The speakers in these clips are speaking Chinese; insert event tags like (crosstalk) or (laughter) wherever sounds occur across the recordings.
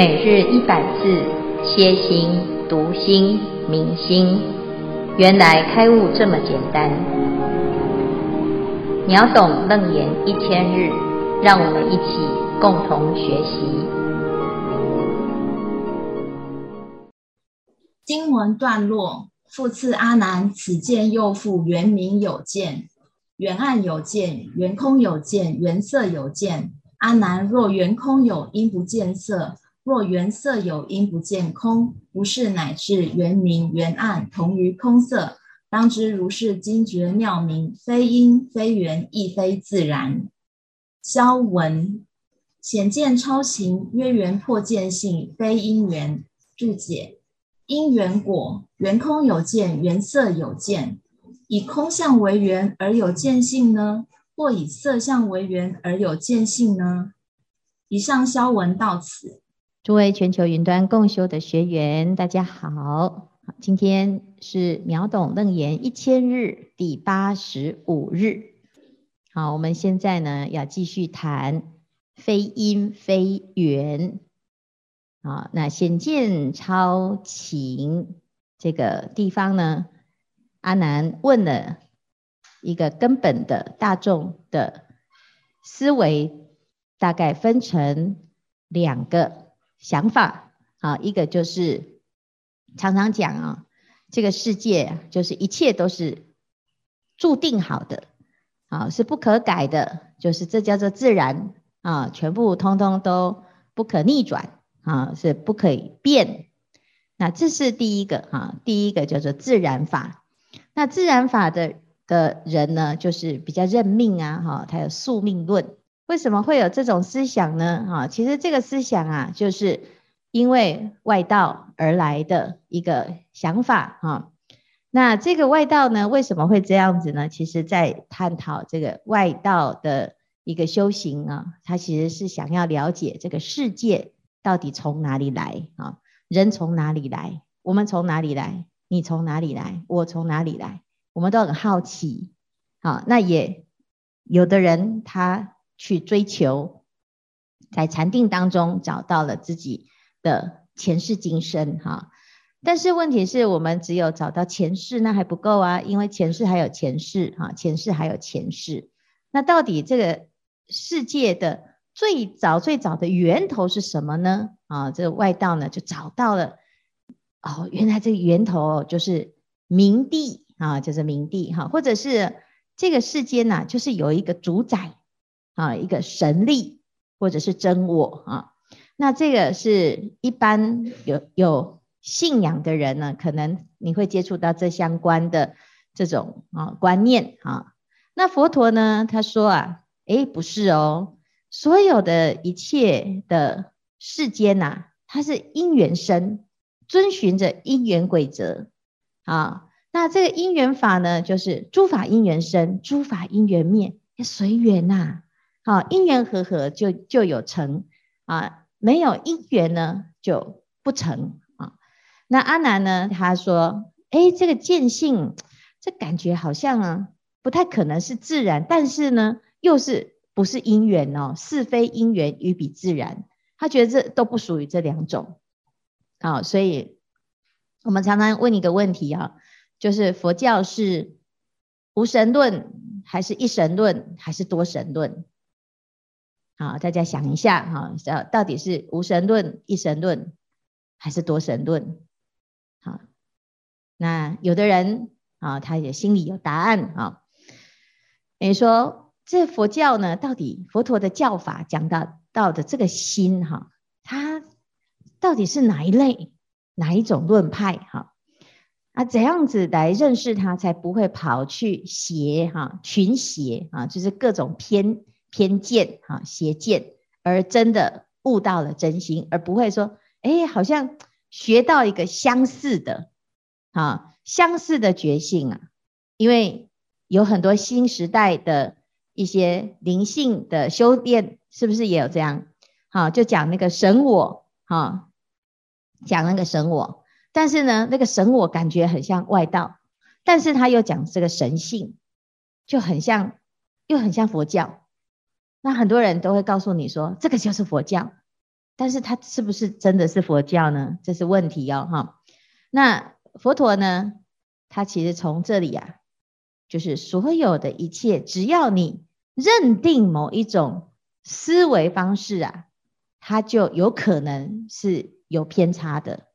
每日一百字，歇心、读心、明心，原来开悟这么简单。秒懂楞严一千日，让我们一起共同学习。经文段落：复次阿难，此见又复原明有见，原暗有见，原空有见，原色有见。阿难，若原空有，因不见色。若圆色有，因不见空，如是乃至圆明圆暗同于空色，当知如是精绝妙明，非因非缘，亦非自然。消文显见超行，曰缘破见性，非因缘。注解：因缘果，圆空有见，圆色有见，以空相为缘而有见性呢？或以色相为缘而有见性呢？以上消文到此。诸位全球云端共修的学员，大家好！今天是秒懂楞严一千日第八十五日。好，我们现在呢要继续谈非因非缘。好，那显见超情这个地方呢，阿南问了一个根本的大众的思维，大概分成两个。想法啊，一个就是常常讲啊，这个世界就是一切都是注定好的啊，是不可改的，就是这叫做自然啊，全部通通都不可逆转啊，是不可以变。那这是第一个哈，第一个叫做自然法。那自然法的的人呢，就是比较认命啊，哈，他有宿命论。为什么会有这种思想呢？哈，其实这个思想啊，就是因为外道而来的一个想法哈。那这个外道呢，为什么会这样子呢？其实，在探讨这个外道的一个修行啊，他其实是想要了解这个世界到底从哪里来啊？人从哪里来？我们从哪里来？你从哪里来？我从哪里来？我们都很好奇。好，那也有的人他。去追求，在禅定当中找到了自己的前世今生哈，但是问题是我们只有找到前世那还不够啊，因为前世还有前世哈，前世还有前世，那到底这个世界的最早最早的源头是什么呢？啊，这个外道呢就找到了，哦，原来这个源头就是明帝啊，就是明帝哈，或者是这个世间呐，就是有一个主宰。啊，一个神力或者是真我啊，那这个是一般有有信仰的人呢，可能你会接触到这相关的这种啊观念啊。那佛陀呢，他说啊，诶，不是哦，所有的一切的世间呐，它是因缘生，遵循着因缘规则啊。那这个因缘法呢，就是诸法因缘生，诸法因缘灭，随缘呐。啊，啊因缘和合就就有成啊，没有因缘呢就不成啊。那阿难呢，他说：“哎，这个见性，这感觉好像啊不太可能是自然，但是呢又是不是因缘哦？是非因缘与彼自然，他觉得这都不属于这两种。啊，所以我们常常问一个问题啊，就是佛教是无神论，还是一神论，还是多神论？”好，大家想一下哈，到底是无神论、一神论还是多神论？好，那有的人啊，他也心里有答案啊。你说这佛教呢，到底佛陀的教法讲到到的这个心哈，它到底是哪一类、哪一种论派哈？啊，怎样子来认识它，才不会跑去邪哈群邪啊？就是各种偏。偏见哈，邪见，而真的悟到了真心，而不会说，哎，好像学到一个相似的，啊，相似的觉性啊，因为有很多新时代的一些灵性的修炼，是不是也有这样？好，就讲那个神我，哈，讲那个神我，但是呢，那个神我感觉很像外道，但是他又讲这个神性，就很像，又很像佛教。那很多人都会告诉你说，这个就是佛教，但是它是不是真的是佛教呢？这是问题哦，哈。那佛陀呢？他其实从这里啊，就是所有的一切，只要你认定某一种思维方式啊，它就有可能是有偏差的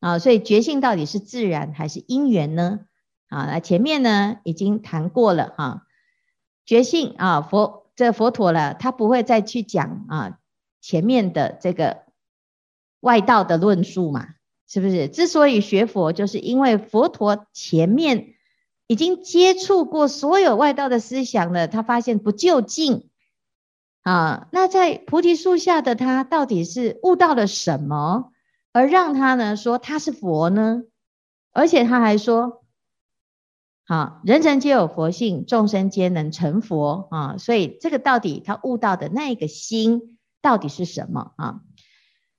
啊。所以觉性到底是自然还是因缘呢？啊，那前面呢已经谈过了哈。觉性啊，佛这佛陀了，他不会再去讲啊前面的这个外道的论述嘛。是不是？之所以学佛，就是因为佛陀前面已经接触过所有外道的思想了，他发现不究竟啊。那在菩提树下的他，到底是悟到了什么，而让他呢说他是佛呢？而且他还说，啊，人人皆有佛性，众生皆能成佛啊。所以这个到底他悟到的那个心到底是什么啊？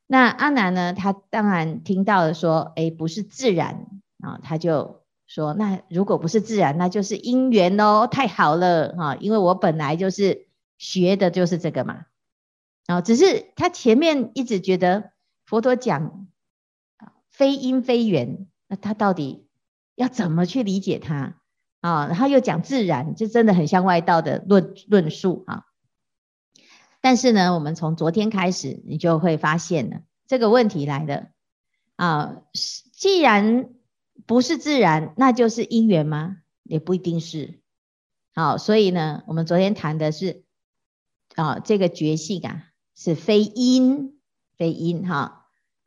那阿难呢？他当然听到了说，诶，不是自然啊，他就说，那如果不是自然，那就是因缘哦，太好了哈，因为我本来就是学的就是这个嘛，啊，只是他前面一直觉得佛陀讲非因非缘，那他到底要怎么去理解它啊？然后又讲自然，就真的很像外道的论论述啊。但是呢，我们从昨天开始，你就会发现了这个问题来的啊。既然不是自然，那就是因缘吗？也不一定是。好，所以呢，我们昨天谈的是啊，这个觉性啊，是非因非因哈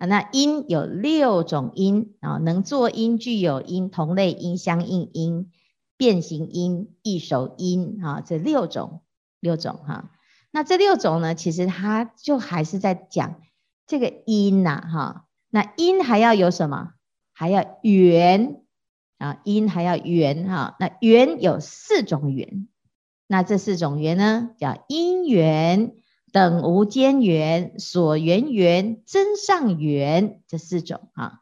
那音有六种音啊，能作音、具有音、同类音、相应音、变形音、异手音啊，这六种六种哈。那这六种呢，其实它就还是在讲这个音呐，哈。那音还要有什么？还要圆啊，音还要圆哈。那圆有四种圆，那这四种圆呢，叫音圆、等无间缘、所缘缘、真上缘，这四种啊。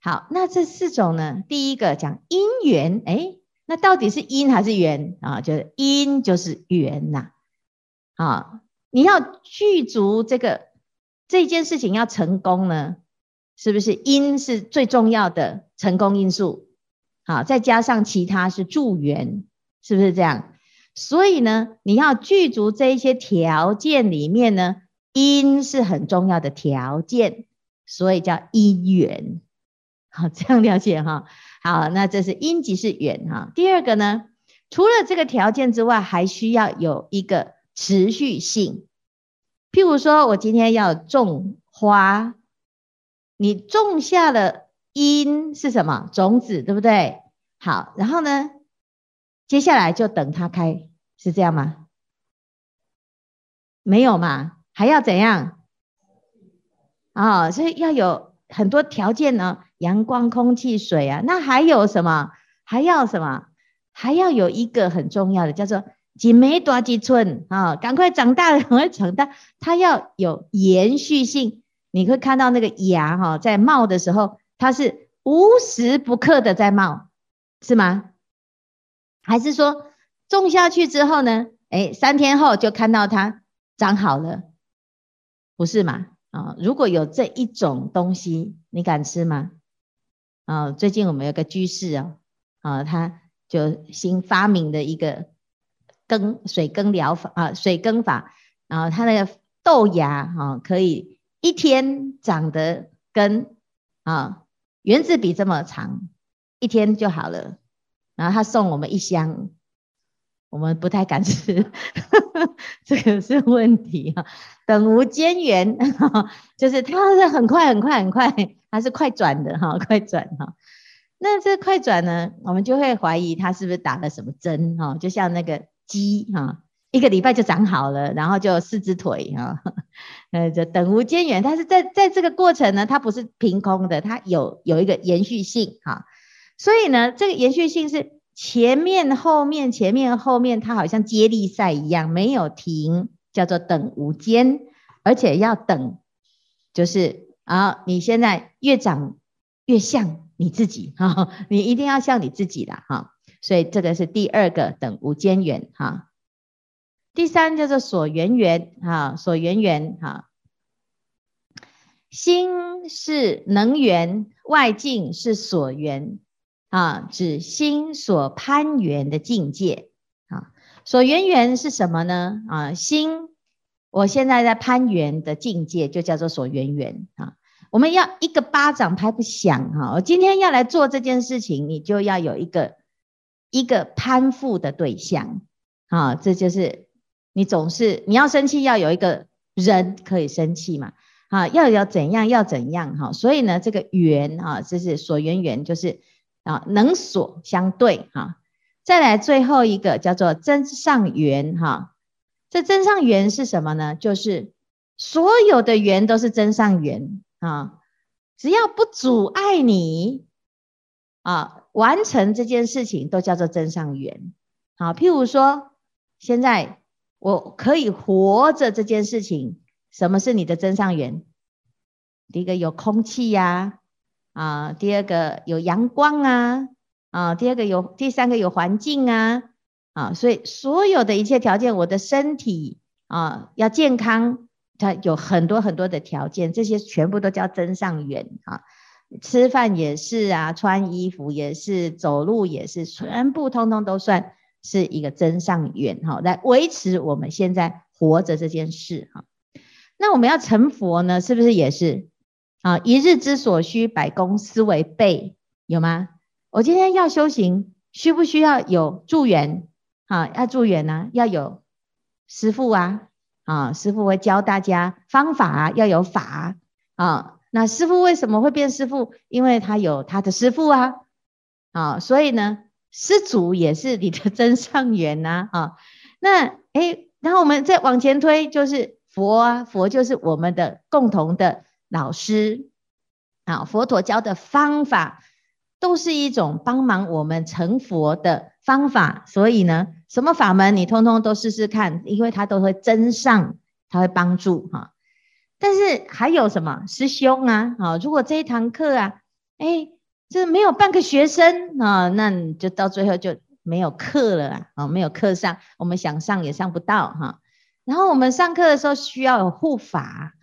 好，那这四种呢，第一个讲因缘，哎，那到底是因还是缘啊？就是因就是缘呐。啊，你要具足这个这件事情要成功呢，是不是因是最重要的成功因素？好，再加上其他是助缘，是不是这样？所以呢，你要具足这一些条件里面呢，因是很重要的条件，所以叫因缘。好，这样了解哈。好，那这是因即是缘哈。第二个呢，除了这个条件之外，还需要有一个。持续性，譬如说，我今天要种花，你种下了因是什么？种子，对不对？好，然后呢，接下来就等它开，是这样吗？没有嘛？还要怎样？啊、哦，所以要有很多条件呢，阳光、空气、水啊，那还有什么？还要什么？还要有一个很重要的，叫做。几枚多几寸啊！赶快长大，赶快长大。它要有延续性，你会看到那个芽哈，在冒的时候，它是无时不刻的在冒，是吗？还是说种下去之后呢？哎，三天后就看到它长好了，不是吗？啊，如果有这一种东西，你敢吃吗？啊，最近我们有个居士哦，啊，他就新发明的一个。耕水耕疗法啊，水耕法，然后它那个豆芽啊，可以一天长得跟啊原子笔这么长，一天就好了。然后他送我们一箱，我们不太敢吃，(laughs) 这个是问题啊。等无间缘，(laughs) 就是它是很快很快很快，它是快转的哈，快转哈。那这快转呢，我们就会怀疑他是不是打了什么针哈，就像那个。鸡哈，一个礼拜就长好了，然后就四只腿哈，(laughs) 呃，就等无间缘。但是在在这个过程呢，它不是凭空的，它有有一个延续性哈。所以呢，这个延续性是前面后面前面后面，它好像接力赛一样，没有停，叫做等无间，而且要等，就是啊，你现在越长越像你自己哈，你一定要像你自己的哈。所以这个是第二个等无间缘哈，第三叫做所缘缘哈，所缘缘哈。心是能源，外境是所缘啊，指心所攀缘的境界啊。所缘缘是什么呢？啊，心，我现在在攀缘的境界就叫做所缘缘啊。我们要一个巴掌拍不响哈，我今天要来做这件事情，你就要有一个一个攀附的对象啊，这就是你总是你要生气要有一个人可以生气嘛。啊，要有怎样要怎样哈，所以呢，这个缘啊，这是所缘缘，就是啊，能所相对哈。再来最后一个叫做真上缘哈，这真上缘是什么呢？就是所有的缘都是真上缘啊，只要不阻碍你啊完成这件事情，都叫做真上缘。好，譬如说，现在我可以活着这件事情。什么是你的真上缘？第一个有空气呀，啊第二个有阳光啊，啊，第二个有，第三个有环境啊，啊，所以所有的一切条件，我的身体啊要健康，它有很多很多的条件，这些全部都叫增上缘啊。吃饭也是啊，穿衣服也是，走路也是，全部通通都算是一个增上缘哈，来维持我们现在活着这件事哈。那我们要成佛呢，是不是也是啊？一日之所需，百工斯为备，有吗？我今天要修行，需不需要有助缘啊？要助缘呢，要有师父啊，啊，师父会教大家方法啊，要有法啊。那师父为什么会变师父？因为他有他的师父啊，啊，所以呢，师祖也是你的 (laughs) 真上缘呐，啊。那诶，然后我们再往前推，就是。佛啊，佛就是我们的共同的老师啊。佛陀教的方法都是一种帮忙我们成佛的方法，所以呢，什么法门你通通都试试看，因为它都会增上，它会帮助哈。但是还有什么师兄啊？啊，如果这一堂课啊，哎，这没有半个学生啊，那你就到最后就没有课了啊，没有课上，我们想上也上不到哈。然后我们上课的时候需要有护法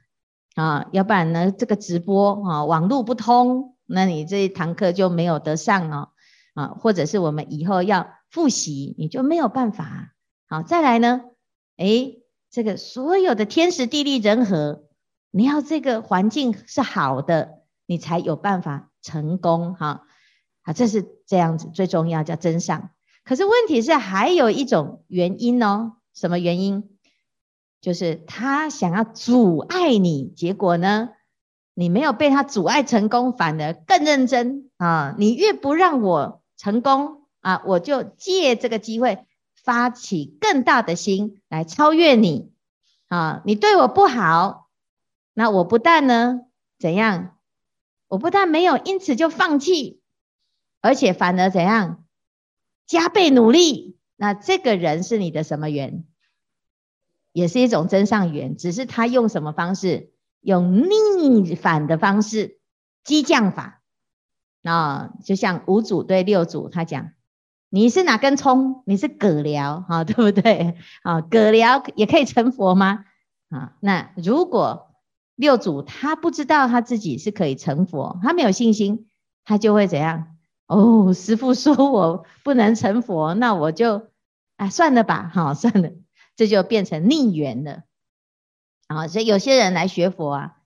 啊，要不然呢，这个直播啊，网络不通，那你这一堂课就没有得上哦啊，或者是我们以后要复习，你就没有办法。好，再来呢，诶，这个所有的天时地利人和，你要这个环境是好的，你才有办法成功哈。啊，这是这样子，最重要叫真上。可是问题是还有一种原因哦，什么原因？就是他想要阻碍你，结果呢，你没有被他阻碍成功，反而更认真啊！你越不让我成功啊，我就借这个机会发起更大的心来超越你啊！你对我不好，那我不但呢怎样？我不但没有因此就放弃，而且反而怎样？加倍努力。那这个人是你的什么缘？也是一种增上缘，只是他用什么方式？用逆反的方式，激将法啊，就像五祖对六祖他讲：“你是哪根葱？你是獦獠啊，(laughs) 对不对？啊，獦獠也可以成佛吗？啊，那如果六祖他不知道他自己是可以成佛，他没有信心，他就会怎样？哦，师父说我不能成佛，那我就啊算了吧，好算了。”这就变成逆缘了啊！所以有些人来学佛啊，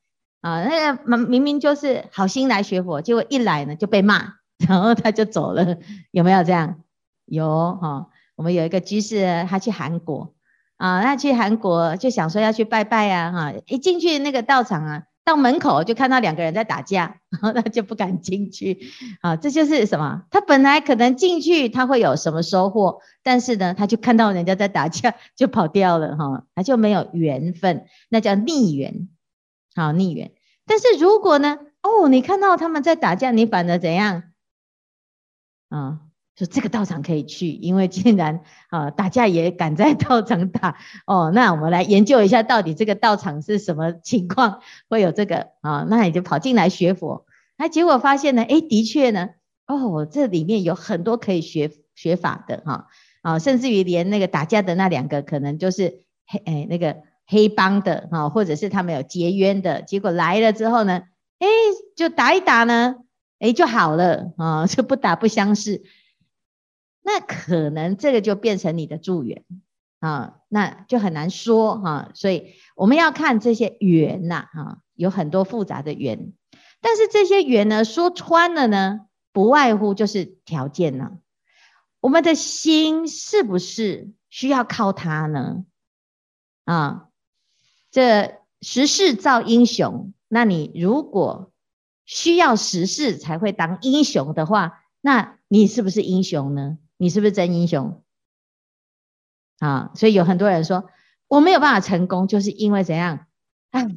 啊，那个明明就是好心来学佛，结果一来呢就被骂，(laughs) 然后他就走了，有没有这样？有哈。我们有一个居士，他去韩国啊，他去韩国就想说要去拜拜啊，哈，一进去那个道场啊。到门口就看到两个人在打架，然后他就不敢进去。啊，这就是什么？他本来可能进去他会有什么收获，但是呢，他就看到人家在打架 (laughs) 就跑掉了，哈，他就没有缘分，那叫逆缘，好逆缘。但是如果呢，哦，你看到他们在打架，你反而怎样？啊？说这个道场可以去，因为竟然啊打架也敢在道场打哦，那我们来研究一下到底这个道场是什么情况，会有这个啊，那你就跑进来学佛，那结果发现呢，诶，的确呢，哦，这里面有很多可以学学法的哈啊，甚至于连那个打架的那两个可能就是黑诶那个黑帮的哈，或者是他们有结冤的，结果来了之后呢，哎，就打一打呢，哎，就好了啊，(laughs) 就不打不相识。那可能这个就变成你的助缘啊，那就很难说哈。所以我们要看这些缘呐，哈，有很多复杂的缘，但是这些缘呢，说穿了呢，不外乎就是条件呢。我们的心是不是需要靠它呢？啊，这时势造英雄。那你如果需要时势才会当英雄的话，那你是不是英雄呢？你是不是真英雄？啊，所以有很多人说我没有办法成功，就是因为怎样？啊，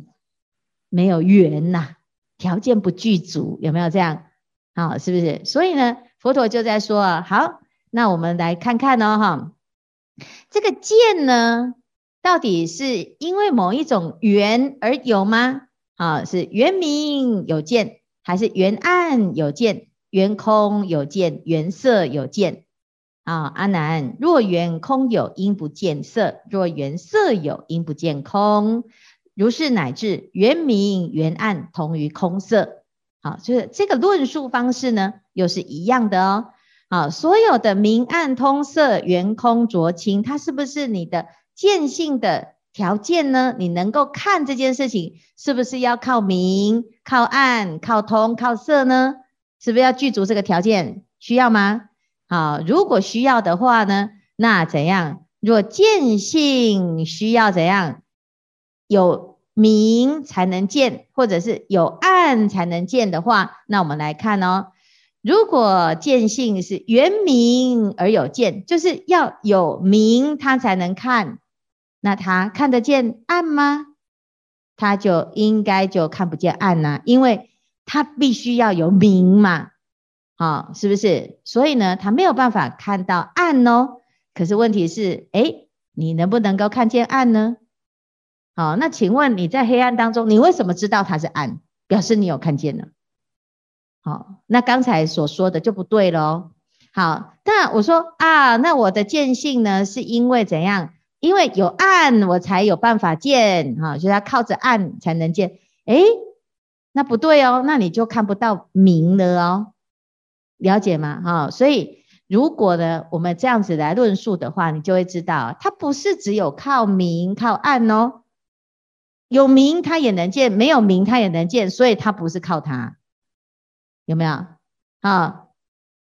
没有缘呐，条件不具足，有没有这样？啊，是不是？所以呢，佛陀就在说啊，好。那我们来看看哦，哈，这个见呢，到底是因为某一种缘而有吗？啊，是缘明有见，还是缘暗有见？缘空有见，缘色有见。啊，阿难，若缘空有，应不见色；若缘色有，应不见空。如是乃至圆明圆暗同于空色。好，就是这个论述方式呢，又是一样的哦。好，所有的明暗通色、圆空浊清，它是不是你的见性的条件呢？你能够看这件事情，是不是要靠明、靠暗、靠通、靠色呢？是不是要具足这个条件？需要吗？好，如果需要的话呢，那怎样？若见性需要怎样？有明才能见，或者是有暗才能见的话，那我们来看哦。如果见性是缘明而有见，就是要有明他才能看，那他看得见暗吗？他就应该就看不见暗呐、因为他必须要有明嘛，好，是不是？所以呢，他没有办法看到暗哦。可是问题是，诶，你能不能够看见暗呢？好，那请问你在黑暗当中，你为什么知道它是暗？表示你有看见了。好，那刚才所说的就不对喽。好，那我说啊，那我的见性呢，是因为怎样？因为有暗，我才有办法见。哈，就是要靠着暗才能见。诶，那不对哦，那你就看不到明了哦。了解吗？哈，所以如果呢，我们这样子来论述的话，你就会知道，它不是只有靠明靠暗哦。有明它也能见，没有明它也能见，所以它不是靠它。有没有啊？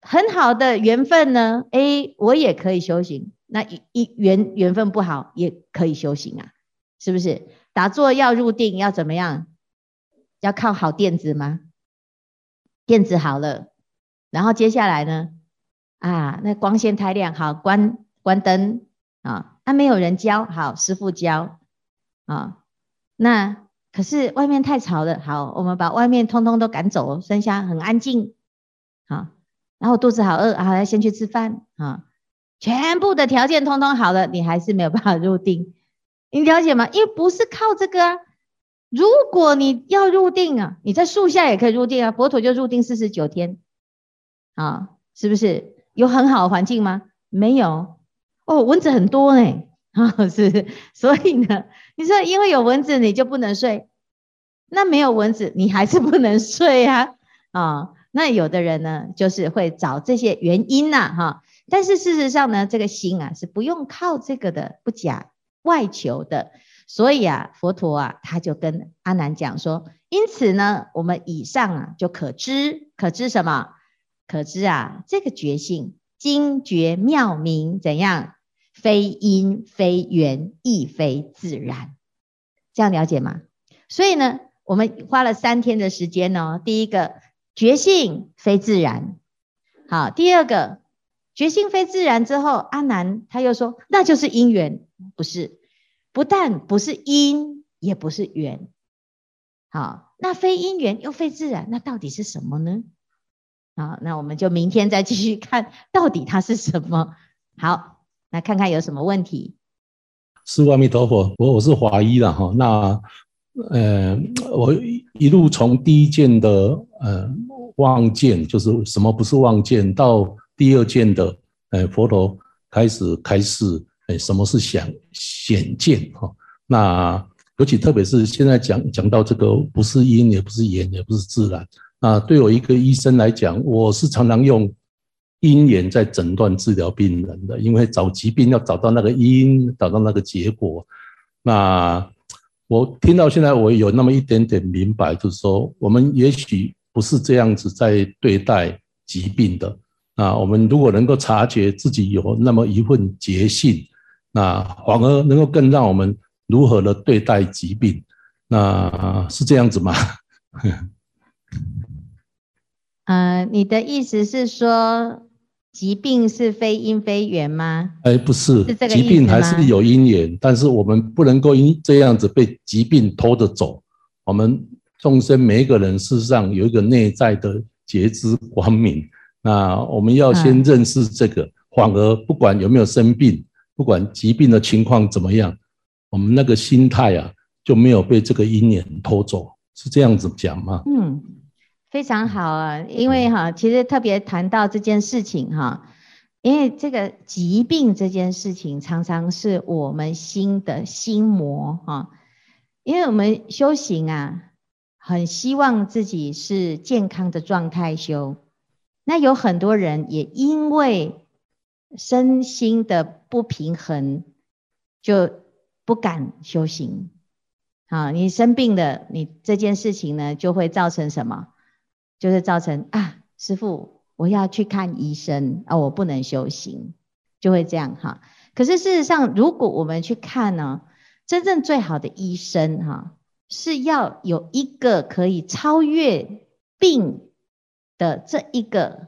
很好的缘分呢？诶，我也可以修行。那一一缘缘分不好也可以修行啊，是不是？打坐要入定要怎么样？要靠好垫子吗？垫子好了，然后接下来呢？啊，那光线太亮，好，关关灯啊。那没有人教，好，师父教啊。那。可是外面太吵了，好，我们把外面通通都赶走，剩下很安静，好，然后肚子好饿，好，要先去吃饭，啊，全部的条件通通好了，你还是没有办法 (laughs) 入定，你了解吗？因为不是靠这个啊，如果你要入定啊，你在树下也可以入定啊，佛陀就入定四十九天，啊，是不是？有很好的环境吗？没有，哦，蚊子很多呢。(laughs) 啊，是，所以呢，(laughs) 你说因为有蚊子你就不能睡，那没有蚊子你还是不能睡啊，(laughs) 啊，那有的人呢就是会找这些原因呐，哈，但是事实上呢，这个心啊是不用靠这个的，不假外求的，所以啊，佛陀啊他就跟阿难讲说，因此呢，我们以上啊就可知，可知什么？可知啊这个觉性精绝妙明怎样？非因非缘，亦非自然，这样了解吗？所以呢，我们花了三天的时间哦。第一个觉性非自然，好，第二个觉性非自然之后，阿难他又说，那就是因缘，不是，不但不是因，也不是缘，好，那非因缘又非自然，那到底是什么呢？好，那我们就明天再继续看到底它是什么。好。来看看有什么问题。是阿弥陀佛，我我是华一了哈。那呃，我一路从第一件的呃妄见，就是什么不是妄见，到第二件的呃佛陀开始开示，呃什么是显显见哈。那尤其特别是现在讲讲到这个，不是因，也不是缘，也不是自然。啊，对我一个医生来讲，我是常常用因缘在诊断治疗病人的，因为找疾病要找到那个因，找到那个结果。那我听到现在，我有那么一点点明白，就是说，我们也许不是这样子在对待疾病的。啊，我们如果能够察觉自己有那么一份觉性，那反而能够更让我们如何的对待疾病。那是这样子吗？(laughs) 呃，你的意思是说，疾病是非因非缘吗？哎，不是，是这个疾病还是有因缘，但是我们不能够因这样子被疾病拖着走。我们众生每一个人事实上有一个内在的觉知光明，那我们要先认识这个，嗯、反而不管有没有生病，不管疾病的情况怎么样，我们那个心态啊就没有被这个因缘拖走，是这样子讲吗？嗯。非常好啊，因为哈，其实特别谈到这件事情哈，因为这个疾病这件事情常常是我们心的心魔哈，因为我们修行啊，很希望自己是健康的状态修，那有很多人也因为身心的不平衡，就不敢修行。啊，你生病了，你这件事情呢，就会造成什么？就是造成啊，师傅，我要去看医生啊，我不能修行，就会这样哈。可是事实上，如果我们去看呢，真正最好的医生哈，是要有一个可以超越病的这一个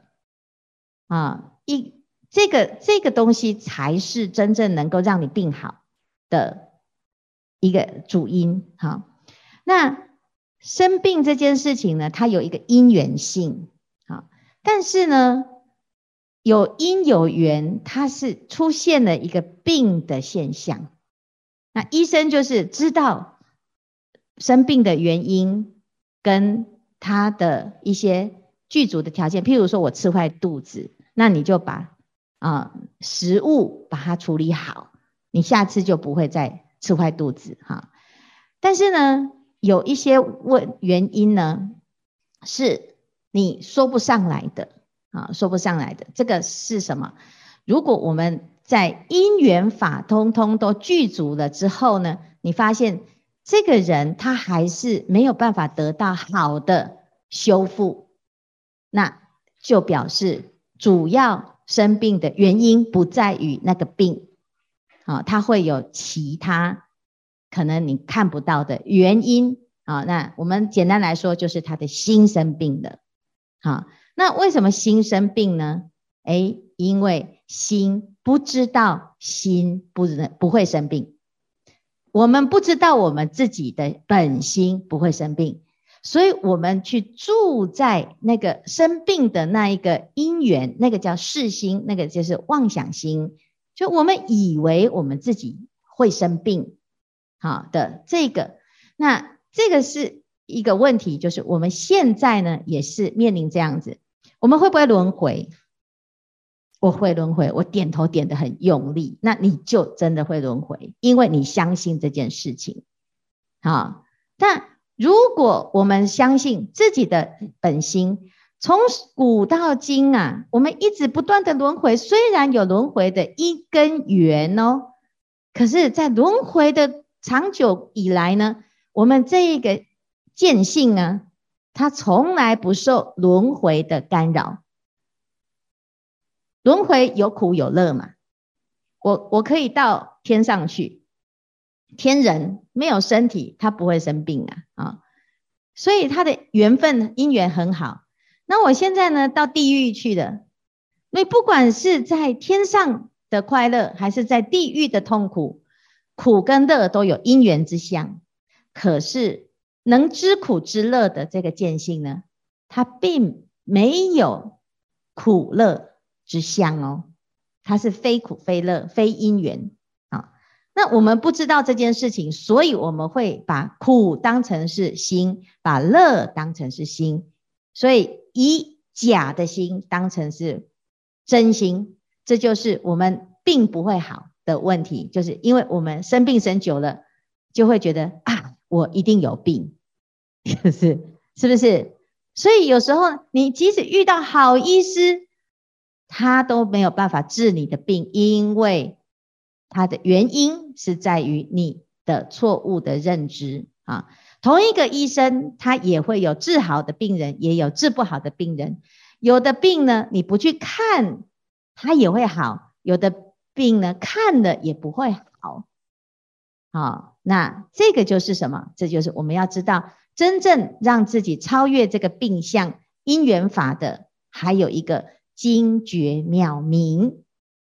啊，一这个这个东西才是真正能够让你病好的一个主因哈。那。生病这件事情呢，它有一个因缘性，啊，但是呢，有因有缘，它是出现了一个病的现象。那医生就是知道生病的原因跟他的一些具足的条件，譬如说我吃坏肚子，那你就把啊食物把它处理好，你下次就不会再吃坏肚子哈。但是呢，有一些问原因呢，是你说不上来的啊，说不上来的。这个是什么？如果我们在因缘法通通都具足了之后呢，你发现这个人他还是没有办法得到好的修复，那就表示主要生病的原因不在于那个病啊，他会有其他。可能你看不到的原因啊，那我们简单来说就是他的心生病了。好，那为什么心生病呢？诶，因为心不知道心不能不会生病，我们不知道我们自己的本心不会生病，所以我们去住在那个生病的那一个因缘，那个叫识心，那个就是妄想心，就我们以为我们自己会生病。好的，这个，那这个是一个问题，就是我们现在呢也是面临这样子，我们会不会轮回？我会轮回，我点头点得很用力，那你就真的会轮回，因为你相信这件事情。好，但如果我们相信自己的本心，从古到今啊，我们一直不断的轮回，虽然有轮回的一根缘哦，可是，在轮回的长久以来呢，我们这一个见性呢，它从来不受轮回的干扰。轮回有苦有乐嘛，我我可以到天上去，天人没有身体，他不会生病啊啊，所以他的缘分因缘很好。那我现在呢，到地狱去了，那不管是在天上的快乐，还是在地狱的痛苦。苦跟乐都有因缘之相，可是能知苦知乐的这个见性呢，它并没有苦乐之相哦，它是非苦非乐非因缘。啊。那我们不知道这件事情，所以我们会把苦当成是心，把乐当成是心，所以以假的心当成是真心，这就是我们并不会好。的问题，就是因为我们生病生久了，就会觉得啊，我一定有病，(laughs) 是是不是？所以有时候你即使遇到好医师，他都没有办法治你的病，因为他的原因是在于你的错误的认知啊。同一个医生，他也会有治好的病人，也有治不好的病人。有的病呢，你不去看，他也会好；有的病呢，看了也不会好。好，那这个就是什么？这就是我们要知道，真正让自己超越这个病相因缘法的，还有一个精绝妙明。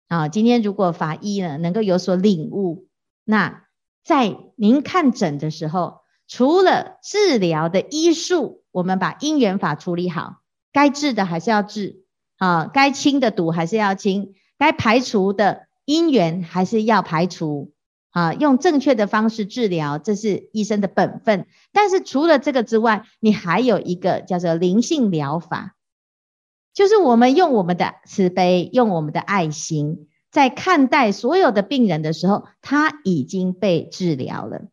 啊，今天如果法医呢能够有所领悟，那在您看诊的时候，除了治疗的医术，我们把因缘法处理好，该治的还是要治，啊，该清的毒还是要清，该排除的因缘还是要排除，啊，用正确的方式治疗，这是医生的本分。但是除了这个之外，你还有一个叫做灵性疗法，就是我们用我们的慈悲，用我们的爱心，在看待所有的病人的时候，他已经被治疗了。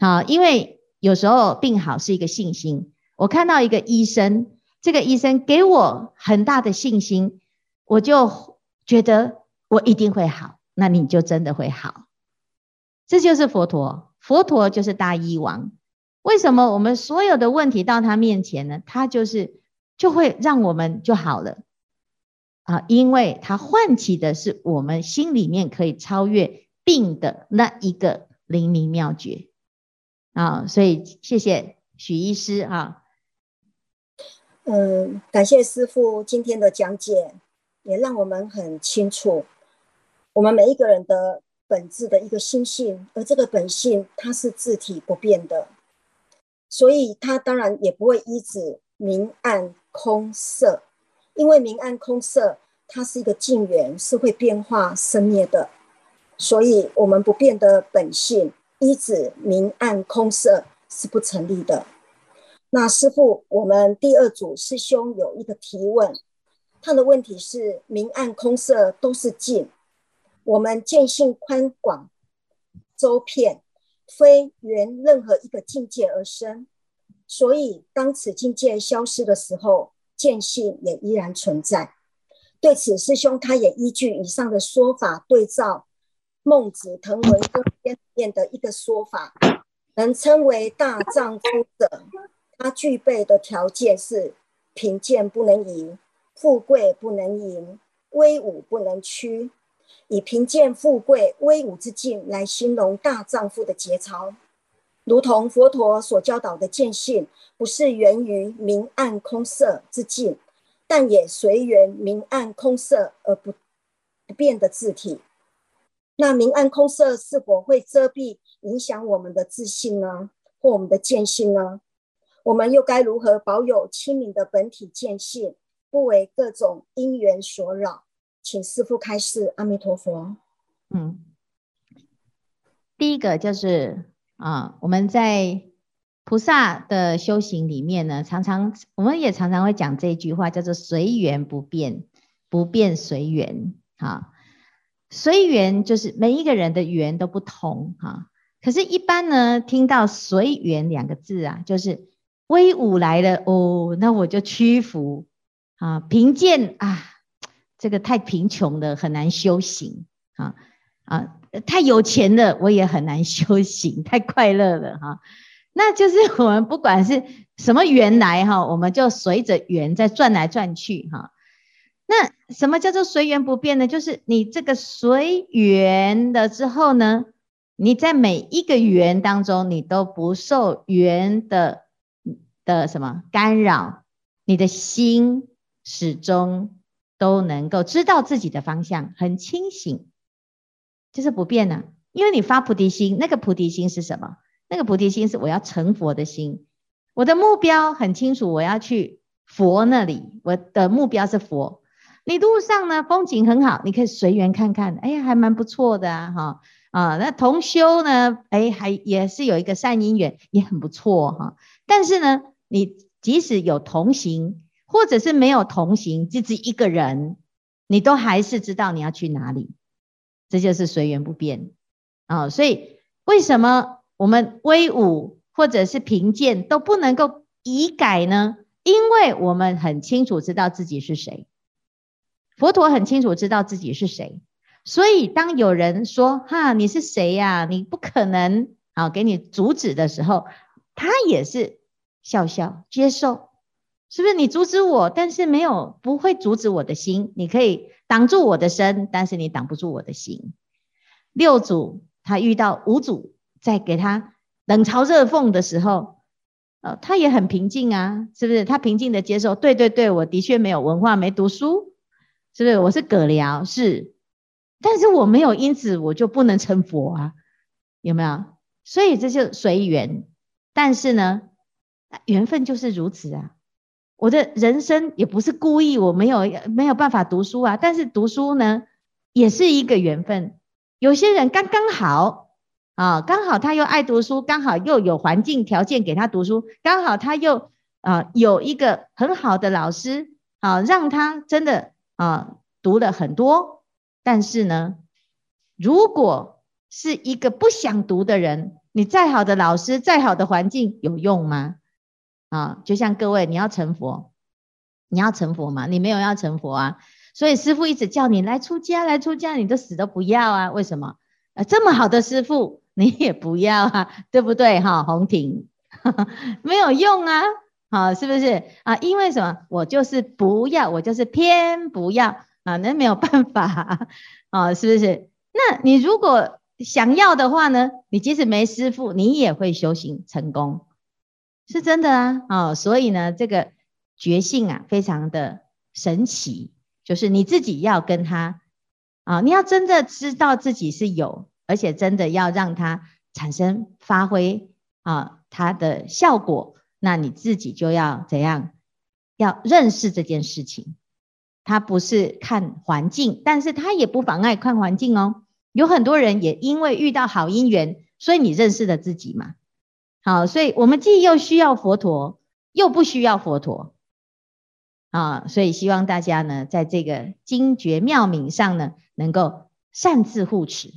好，因为有时候病好是一个信心。我看到一个医生，这个医生给我很大的信心，我就觉得我一定会好。那你就真的会好。这就是佛陀，佛陀就是大医王。为什么我们所有的问题到他面前呢？他就是就会让我们就好了啊，因为他唤起的是我们心里面可以超越病的那一个灵明妙觉。啊，所以谢谢许医师啊。嗯，感谢师父今天的讲解，也让我们很清楚，我们每一个人的本质的一个心性，而这个本性它是自体不变的，所以它当然也不会依止明暗空色，因为明暗空色它是一个境缘，是会变化生灭的，所以我们不变的本性。依止明暗空色是不成立的。那师父，我们第二组师兄有一个提问，他的问题是：明暗空色都是境，我们见性宽广周遍，非缘任何一个境界而生，所以当此境界消失的时候，见性也依然存在。对此，师兄他也依据以上的说法对照。孟子《滕文公篇》里面的一个说法，能称为大丈夫者，他具备的条件是：贫贱不能移，富贵不能淫，威武不能屈。以贫贱、富贵、威武之境来形容大丈夫的节操，如同佛陀所教导的见性，不是源于明暗空色之境，但也随缘明暗空色而不不变的自体。那明暗空色是否会遮蔽、影响我们的自信呢？或我们的见性呢？我们又该如何保有清明的本体见性，不为各种因缘所扰？请师父开示。阿弥陀佛。嗯，第一个就是啊，我们在菩萨的修行里面呢，常常我们也常常会讲这一句话，叫做随缘不变，不变随缘。哈。随缘就是每一个人的缘都不同哈，可是，一般呢，听到随缘两个字啊，就是威武来了哦，那我就屈服啊；贫贱啊，这个太贫穷了，很难修行啊啊；太有钱了，我也很难修行；(laughs) 太快乐了哈，那就是我们不管是什么缘来哈，我们就随着缘在转来转去哈。那什么叫做随缘不变呢？就是你这个随缘了之后呢，你在每一个缘当中，你都不受缘的的什么干扰，你的心始终都能够知道自己的方向，很清醒，就是不变呢。因为你发菩提心，那个菩提心是什么？那个菩提心是我要成佛的心，我的目标很清楚，我要去佛那里，我的目标是佛。你路上呢，风景很好，你可以随缘看看，哎呀，还蛮不错的啊，哈啊，那同修呢，哎，还也是有一个善因缘，也很不错哈。但是呢，你即使有同行，或者是没有同行，自己一个人，你都还是知道你要去哪里，这就是随缘不变啊。所以为什么我们威武或者是贫贱都不能够移改呢？因为我们很清楚知道自己是谁，佛陀很清楚知道自己是谁，所以当有人说哈，你是谁呀？你不可能啊，给你阻止的时候，他也是笑笑接受，是不是？你阻止我，但是没有不会阻止我的心，你可以挡住我的身，但是你挡不住我的心。六祖他遇到五祖在给他冷嘲热讽的时候。呃，他也很平静啊，是不是？他平静的接受，对对对，我的确没有文化，没读书，是不是？我是獦獠，是，但是我没有因此我就不能成佛啊，有没有？所以这就随缘，但是呢，缘分就是如此啊。我的人生也不是故意，我没有没有办法读书啊，但是读书呢，也是一个缘分。有些人刚刚好。啊，刚好他又爱读书，刚好又有环境条件给他读书，刚好他又啊有一个很好的老师啊，让他真的啊读了很多。但是呢，如果是一个不想读的人，你再好的老师，再好的环境有用吗？啊，就像各位，你要成佛，你要成佛吗？你没有要成佛啊，所以师傅一直叫你来出家，来出家，你都死都不要啊？为什么？啊，这么好的师傅。你也不要啊，对不对哈？红婷，(laughs) 没有用啊，好，是不是啊？因为什么？我就是不要，我就是偏不要啊，那没有办法啊，是不是？那你如果想要的话呢？你即使没师傅，你也会修行成功，是真的啊，哦，所以呢，这个觉性啊，非常的神奇，就是你自己要跟他啊，你要真的知道自己是有。而且真的要让它产生发挥啊，它的效果，那你自己就要怎样？要认识这件事情。它不是看环境，但是它也不妨碍看环境哦。有很多人也因为遇到好姻缘，所以你认识了自己嘛。好，所以我们既又需要佛陀，又不需要佛陀啊。所以希望大家呢，在这个精绝妙明上呢，能够善自护持。